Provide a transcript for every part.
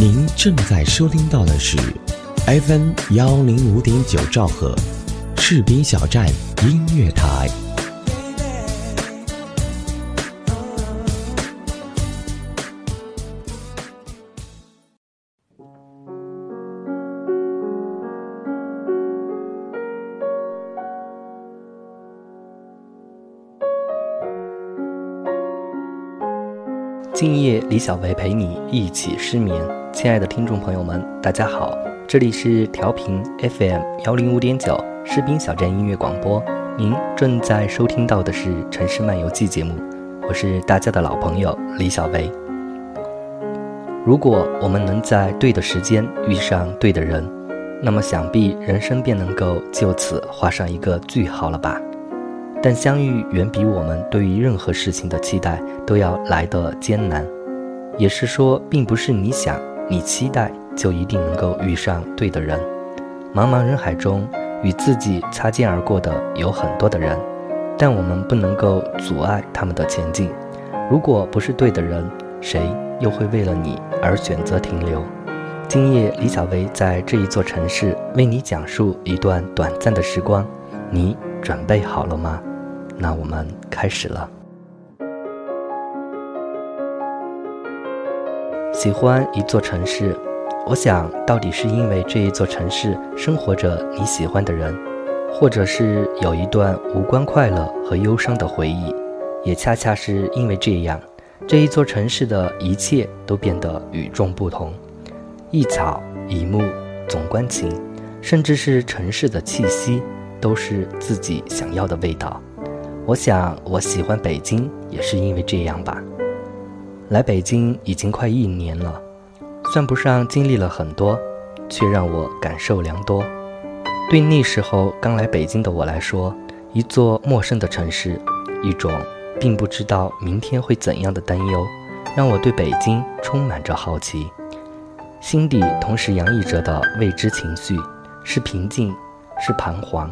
您正在收听到的是 FM 幺零五点九兆赫，士兵小站音乐台。今夜，李小维陪你一起失眠。亲爱的听众朋友们，大家好，这里是调频 FM 幺零五点九士兵小站音乐广播。您正在收听到的是《城市漫游记》节目，我是大家的老朋友李小维。如果我们能在对的时间遇上对的人，那么想必人生便能够就此画上一个句号了吧。但相遇远比我们对于任何事情的期待都要来得艰难，也是说，并不是你想、你期待就一定能够遇上对的人。茫茫人海中，与自己擦肩而过的有很多的人，但我们不能够阻碍他们的前进。如果不是对的人，谁又会为了你而选择停留？今夜，李小薇在这一座城市为你讲述一段短暂的时光，你准备好了吗？那我们开始了。喜欢一座城市，我想到底是因为这一座城市生活着你喜欢的人，或者是有一段无关快乐和忧伤的回忆，也恰恰是因为这样，这一座城市的一切都变得与众不同。一草一木，总关情，甚至是城市的气息，都是自己想要的味道。我想，我喜欢北京也是因为这样吧。来北京已经快一年了，算不上经历了很多，却让我感受良多。对那时候刚来北京的我来说，一座陌生的城市，一种并不知道明天会怎样的担忧，让我对北京充满着好奇，心底同时洋溢着的未知情绪，是平静，是彷徨，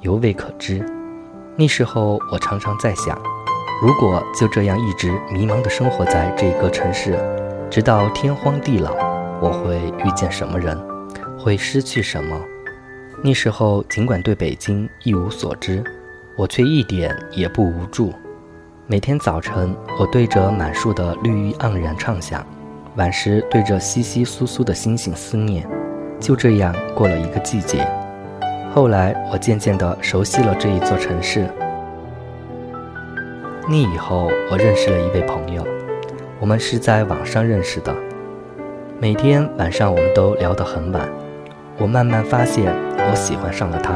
犹未可知。那时候，我常常在想，如果就这样一直迷茫地生活在这个城市，直到天荒地老，我会遇见什么人，会失去什么？那时候，尽管对北京一无所知，我却一点也不无助。每天早晨，我对着满树的绿意盎然畅想；晚时，对着稀稀疏疏的星星思念。就这样过了一个季节。后来，我渐渐地熟悉了这一座城市。那以后，我认识了一位朋友，我们是在网上认识的。每天晚上，我们都聊得很晚。我慢慢发现，我喜欢上了他。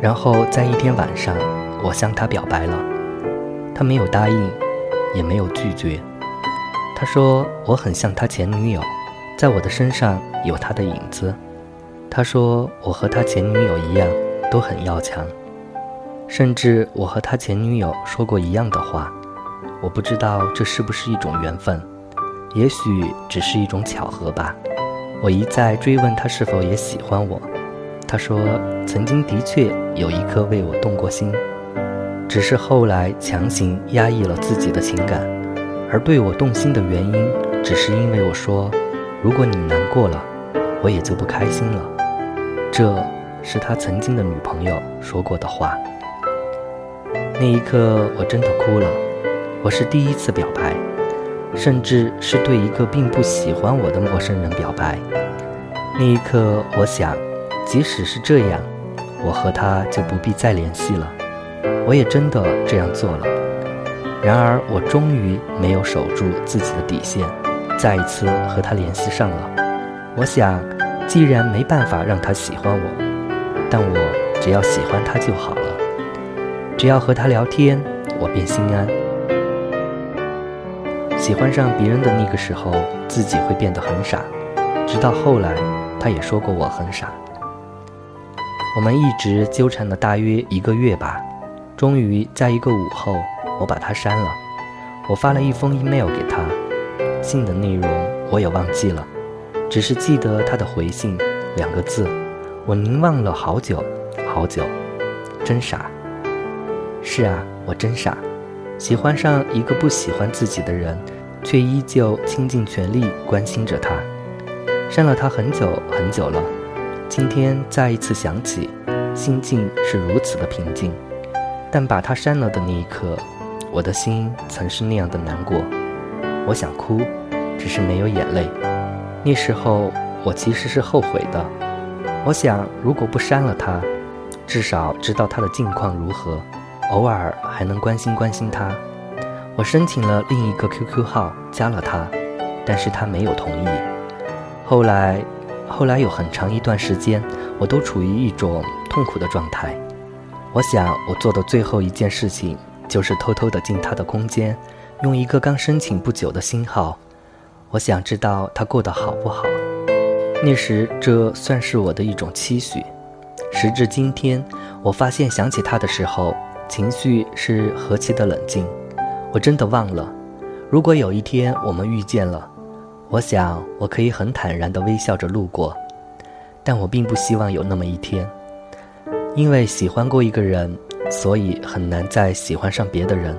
然后，在一天晚上，我向他表白了。他没有答应，也没有拒绝。他说我很像他前女友，在我的身上有他的影子。他说：“我和他前女友一样，都很要强，甚至我和他前女友说过一样的话。我不知道这是不是一种缘分，也许只是一种巧合吧。”我一再追问他是否也喜欢我，他说：“曾经的确有一颗为我动过心，只是后来强行压抑了自己的情感，而对我动心的原因，只是因为我说，如果你难过了，我也就不开心了。”这是他曾经的女朋友说过的话。那一刻，我真的哭了。我是第一次表白，甚至是对一个并不喜欢我的陌生人表白。那一刻，我想，即使是这样，我和他就不必再联系了。我也真的这样做了。然而，我终于没有守住自己的底线，再一次和他联系上了。我想。既然没办法让他喜欢我，但我只要喜欢他就好了。只要和他聊天，我便心安。喜欢上别人的那个时候，自己会变得很傻，直到后来，他也说过我很傻。我们一直纠缠了大约一个月吧，终于在一个午后，我把他删了。我发了一封 email 给他，信的内容我也忘记了。只是记得他的回信两个字，我凝望了好久好久，真傻。是啊，我真傻，喜欢上一个不喜欢自己的人，却依旧倾尽全力关心着他。删了他很久很久了，今天再一次想起，心境是如此的平静。但把他删了的那一刻，我的心曾是那样的难过。我想哭，只是没有眼泪。那时候我其实是后悔的。我想，如果不删了他，至少知道他的近况如何，偶尔还能关心关心他。我申请了另一个 QQ 号，加了他，但是他没有同意。后来，后来有很长一段时间，我都处于一种痛苦的状态。我想，我做的最后一件事情，就是偷偷的进他的空间，用一个刚申请不久的新号。我想知道他过得好不好。那时，这算是我的一种期许。时至今天，我发现想起他的时候，情绪是何其的冷静。我真的忘了，如果有一天我们遇见了，我想我可以很坦然地微笑着路过。但我并不希望有那么一天。因为喜欢过一个人，所以很难再喜欢上别的人。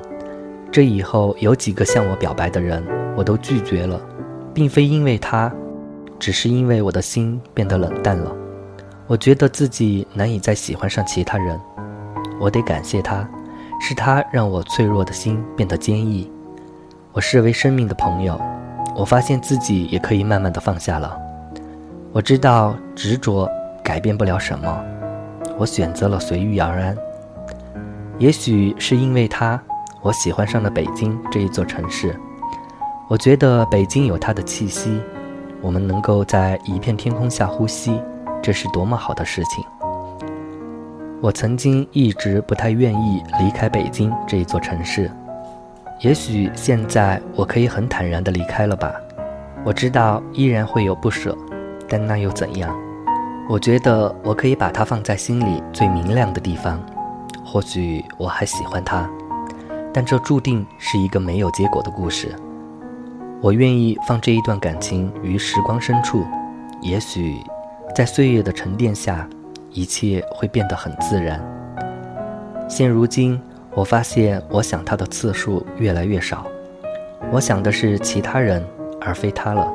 这以后有几个向我表白的人，我都拒绝了，并非因为他，只是因为我的心变得冷淡了。我觉得自己难以再喜欢上其他人。我得感谢他，是他让我脆弱的心变得坚毅。我视为生命的朋友，我发现自己也可以慢慢的放下了。我知道执着改变不了什么。我选择了随遇而安。也许是因为他，我喜欢上了北京这一座城市。我觉得北京有它的气息，我们能够在一片天空下呼吸，这是多么好的事情。我曾经一直不太愿意离开北京这一座城市，也许现在我可以很坦然地离开了吧。我知道依然会有不舍，但那又怎样？我觉得我可以把它放在心里最明亮的地方，或许我还喜欢他，但这注定是一个没有结果的故事。我愿意放这一段感情于时光深处，也许在岁月的沉淀下，一切会变得很自然。现如今，我发现我想他的次数越来越少，我想的是其他人，而非他了。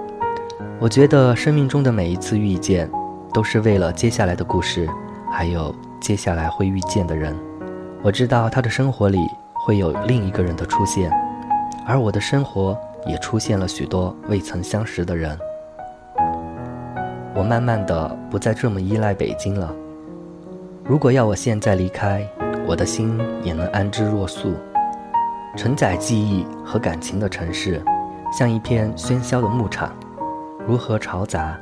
我觉得生命中的每一次遇见。都是为了接下来的故事，还有接下来会遇见的人。我知道他的生活里会有另一个人的出现，而我的生活也出现了许多未曾相识的人。我慢慢的不再这么依赖北京了。如果要我现在离开，我的心也能安之若素。承载记忆和感情的城市，像一片喧嚣的牧场，如何嘈杂？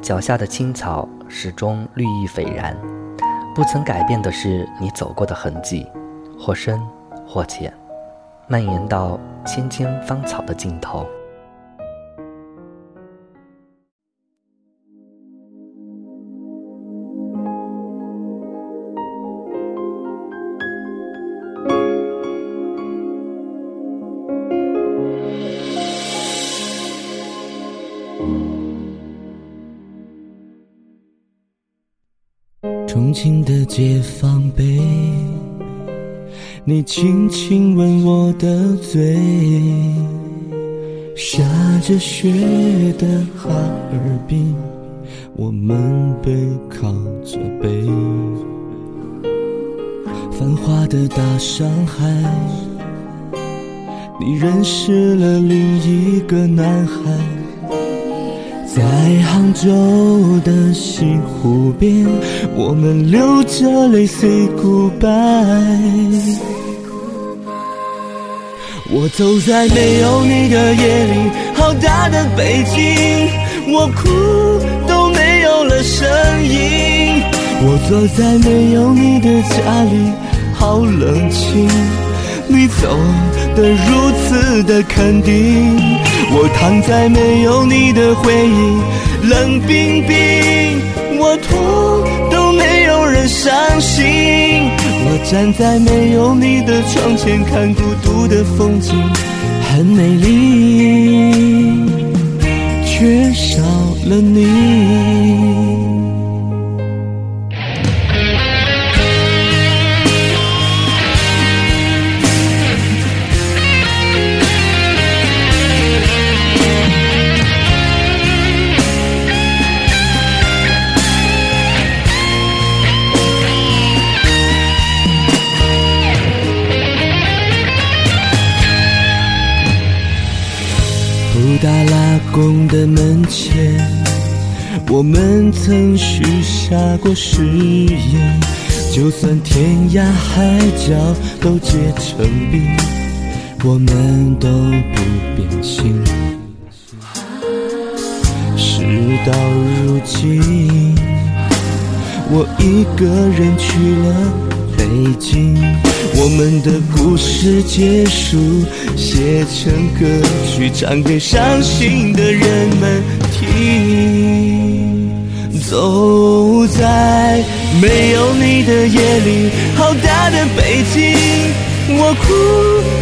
脚下的青草始终绿意斐然，不曾改变的是你走过的痕迹，或深或浅，蔓延到千千芳草的尽头。重庆的解放碑，你轻轻吻我的嘴，下着雪的哈尔滨，我们背靠着背，繁华的大上海，你认识了另一个男孩。在杭州的西湖边，我们流着泪 say goodbye。我走在没有你的夜里，好大的北京，我哭都没有了声音。我坐在没有你的家里，好冷清，你走的如此的肯定。我躺在没有你的回忆，冷冰冰，我痛都没有人伤心。我站在没有你的窗前，看孤独的风景，很美丽，缺少了你。我们曾许下过誓言，就算天涯海角都结成冰，我们都不变心。事到如今，我一个人去了。北京，我们的故事结束，写成歌曲，唱给伤心的人们听。走在没有你的夜里，好大的北京，我哭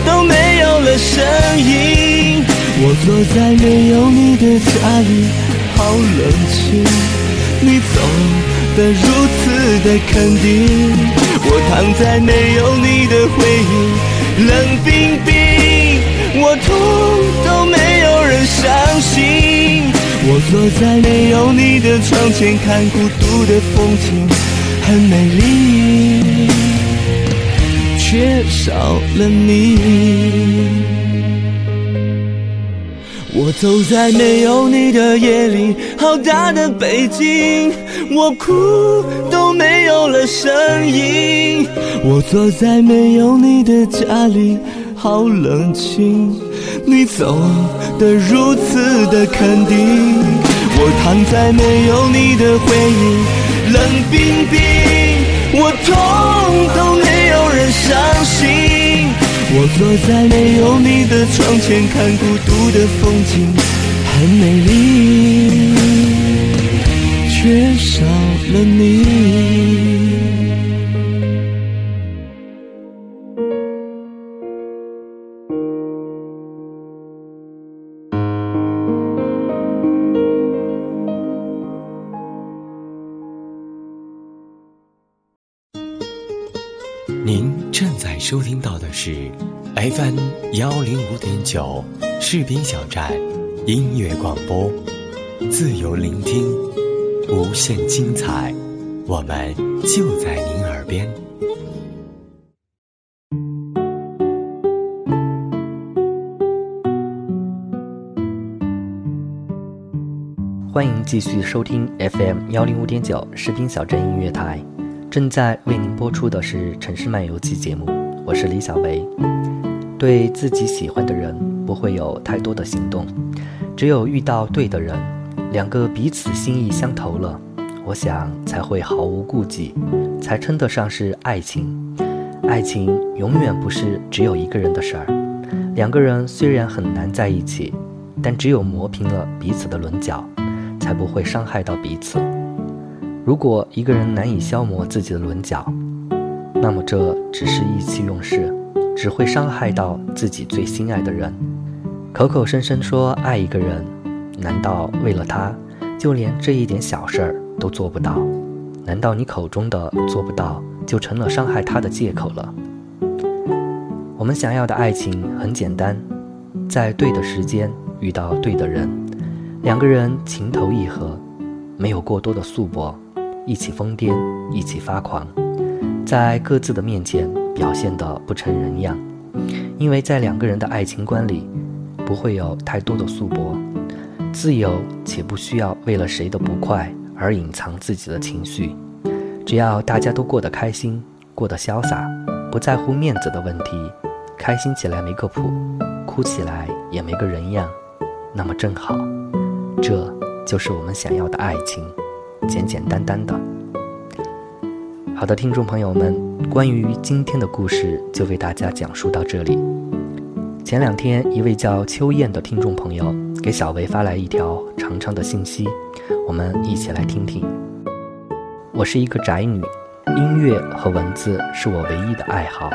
都没有了声音。我坐在没有你的家里，好冷清，你走。的如此的肯定，我躺在没有你的回忆，冷冰冰，我痛坐在没有你的窗前，看孤独的风景，很美丽，缺少了你。我走在没有你的夜里，好大的北京，我哭都没有了声音。我坐在没有你的家里，好冷清，你走的如此的肯定。我躺在没有你的回忆，冷冰冰，我痛都没有人伤心。我坐在没有你的窗前，看孤独的风景，很美丽，缺少了你。收听到的是 FM 幺零五点九士兵小站音乐广播，自由聆听，无限精彩，我们就在您耳边。欢迎继续收听 FM 幺零五点九士兵小镇音乐台。正在为您播出的是《城市漫游记》节目，我是李小维。对自己喜欢的人，不会有太多的行动，只有遇到对的人，两个彼此心意相投了，我想才会毫无顾忌，才称得上是爱情。爱情永远不是只有一个人的事儿，两个人虽然很难在一起，但只有磨平了彼此的棱角，才不会伤害到彼此。如果一个人难以消磨自己的棱角，那么这只是意气用事，只会伤害到自己最心爱的人。口口声声说爱一个人，难道为了他，就连这一点小事儿都做不到？难道你口中的做不到，就成了伤害他的借口了？我们想要的爱情很简单，在对的时间遇到对的人，两个人情投意合，没有过多的束缚。一起疯癫，一起发狂，在各自的面前表现得不成人样，因为在两个人的爱情观里，不会有太多的束缚，自由且不需要为了谁的不快而隐藏自己的情绪，只要大家都过得开心，过得潇洒，不在乎面子的问题，开心起来没个谱，哭起来也没个人样，那么正好，这就是我们想要的爱情。简简单单的。好的，听众朋友们，关于今天的故事就为大家讲述到这里。前两天，一位叫秋燕的听众朋友给小维发来一条长长的信息，我们一起来听听。我是一个宅女，音乐和文字是我唯一的爱好。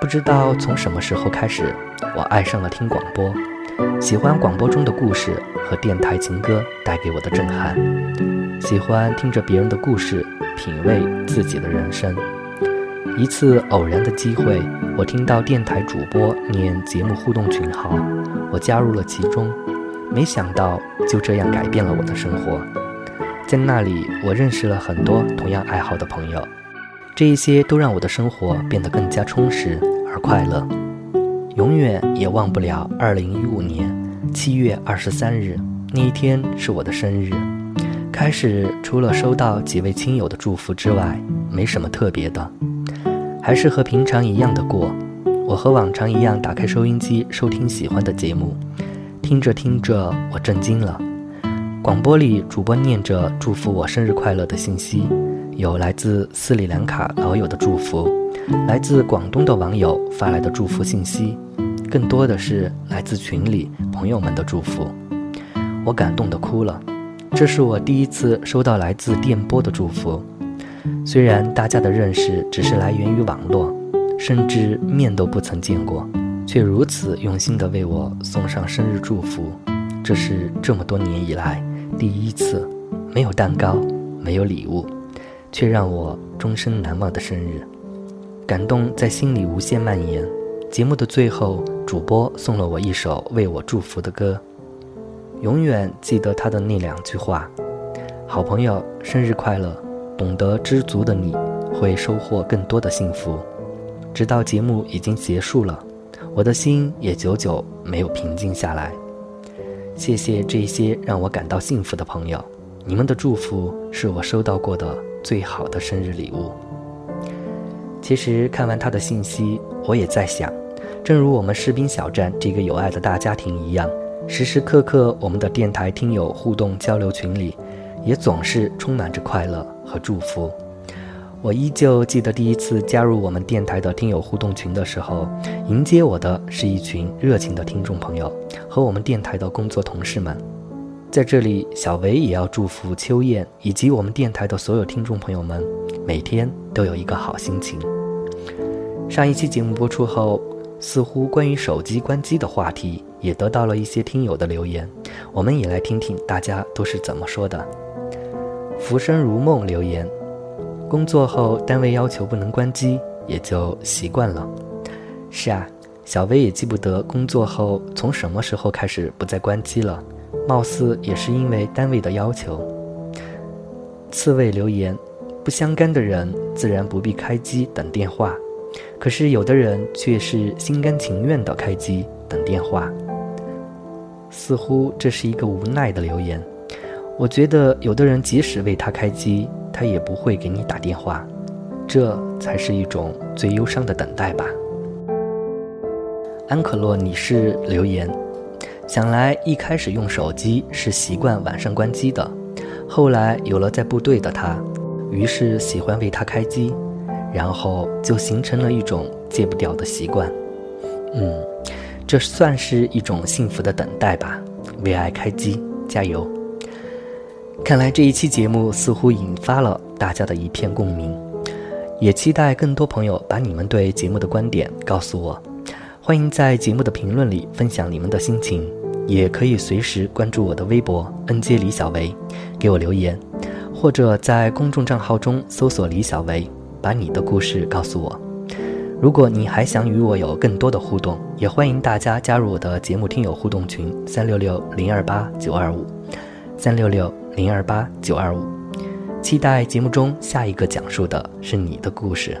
不知道从什么时候开始，我爱上了听广播，喜欢广播中的故事和电台情歌带给我的震撼。喜欢听着别人的故事，品味自己的人生。一次偶然的机会，我听到电台主播念节目互动群号，我加入了其中。没想到就这样改变了我的生活。在那里，我认识了很多同样爱好的朋友，这一些都让我的生活变得更加充实而快乐。永远也忘不了2015年，七月二十三日那一天是我的生日。开始除了收到几位亲友的祝福之外，没什么特别的，还是和平常一样的过。我和往常一样打开收音机收听喜欢的节目，听着听着我震惊了。广播里主播念着祝福我生日快乐的信息，有来自斯里兰卡老友的祝福，来自广东的网友发来的祝福信息，更多的是来自群里朋友们的祝福，我感动的哭了。这是我第一次收到来自电波的祝福，虽然大家的认识只是来源于网络，甚至面都不曾见过，却如此用心的为我送上生日祝福，这是这么多年以来。第一次，没有蛋糕，没有礼物，却让我终身难忘的生日，感动在心里无限蔓延。节目的最后，主播送了我一首为我祝福的歌，永远记得他的那两句话：“好朋友，生日快乐！懂得知足的你，会收获更多的幸福。”直到节目已经结束了，我的心也久久没有平静下来。谢谢这些让我感到幸福的朋友，你们的祝福是我收到过的最好的生日礼物。其实看完他的信息，我也在想，正如我们士兵小站这个有爱的大家庭一样，时时刻刻我们的电台听友互动交流群里，也总是充满着快乐和祝福。我依旧记得第一次加入我们电台的听友互动群的时候，迎接我的是一群热情的听众朋友和我们电台的工作同事们。在这里，小维也要祝福秋燕以及我们电台的所有听众朋友们，每天都有一个好心情。上一期节目播出后，似乎关于手机关机的话题也得到了一些听友的留言，我们也来听听大家都是怎么说的。浮生如梦留言。工作后，单位要求不能关机，也就习惯了。是啊，小薇也记不得工作后从什么时候开始不再关机了，貌似也是因为单位的要求。刺猬留言：不相干的人自然不必开机等电话，可是有的人却是心甘情愿的开机等电话。似乎这是一个无奈的留言。我觉得有的人即使为他开机。他也不会给你打电话，这才是一种最忧伤的等待吧。安可洛女士留言：想来一开始用手机是习惯晚上关机的，后来有了在部队的他，于是喜欢为他开机，然后就形成了一种戒不掉的习惯。嗯，这算是一种幸福的等待吧。为爱开机，加油！看来这一期节目似乎引发了大家的一片共鸣，也期待更多朋友把你们对节目的观点告诉我。欢迎在节目的评论里分享你们的心情，也可以随时关注我的微博“恩接李小维”，给我留言，或者在公众账号中搜索“李小维”，把你的故事告诉我。如果你还想与我有更多的互动，也欢迎大家加入我的节目听友互动群：三六六零二八九二五，三六六。零二八九二五，期待节目中下一个讲述的是你的故事。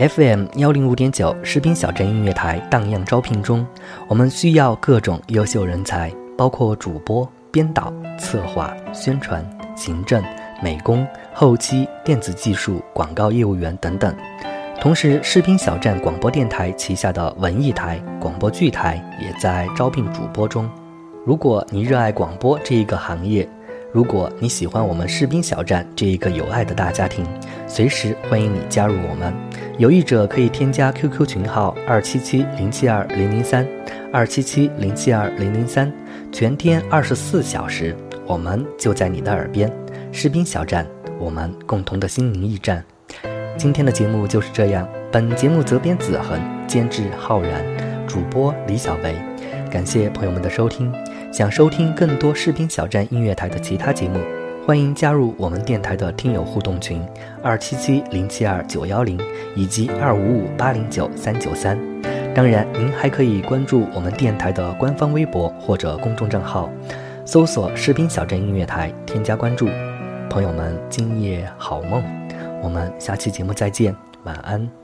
FM 幺零五点九士兵小镇音乐台荡漾招聘中，我们需要各种优秀人才，包括主播、编导、策划、宣传、行政、美工、后期、电子技术、广告业务员等等。同时，士兵小站广播电台旗下的文艺台、广播剧台也在招聘主播中。如果你热爱广播这一个行业，如果你喜欢我们士兵小站这一个有爱的大家庭，随时欢迎你加入我们。有意者可以添加 QQ 群号二七七零七二零零三，二七七零七二零零三，全天二十四小时，我们就在你的耳边。士兵小站，我们共同的心灵驿站。今天的节目就是这样，本节目责编子恒，监制浩然，主播李小维。感谢朋友们的收听。想收听更多士兵小站音乐台的其他节目，欢迎加入我们电台的听友互动群二七七零七二九幺零以及二五五八零九三九三。当然，您还可以关注我们电台的官方微博或者公众账号，搜索“士兵小镇音乐台”，添加关注。朋友们，今夜好梦，我们下期节目再见，晚安。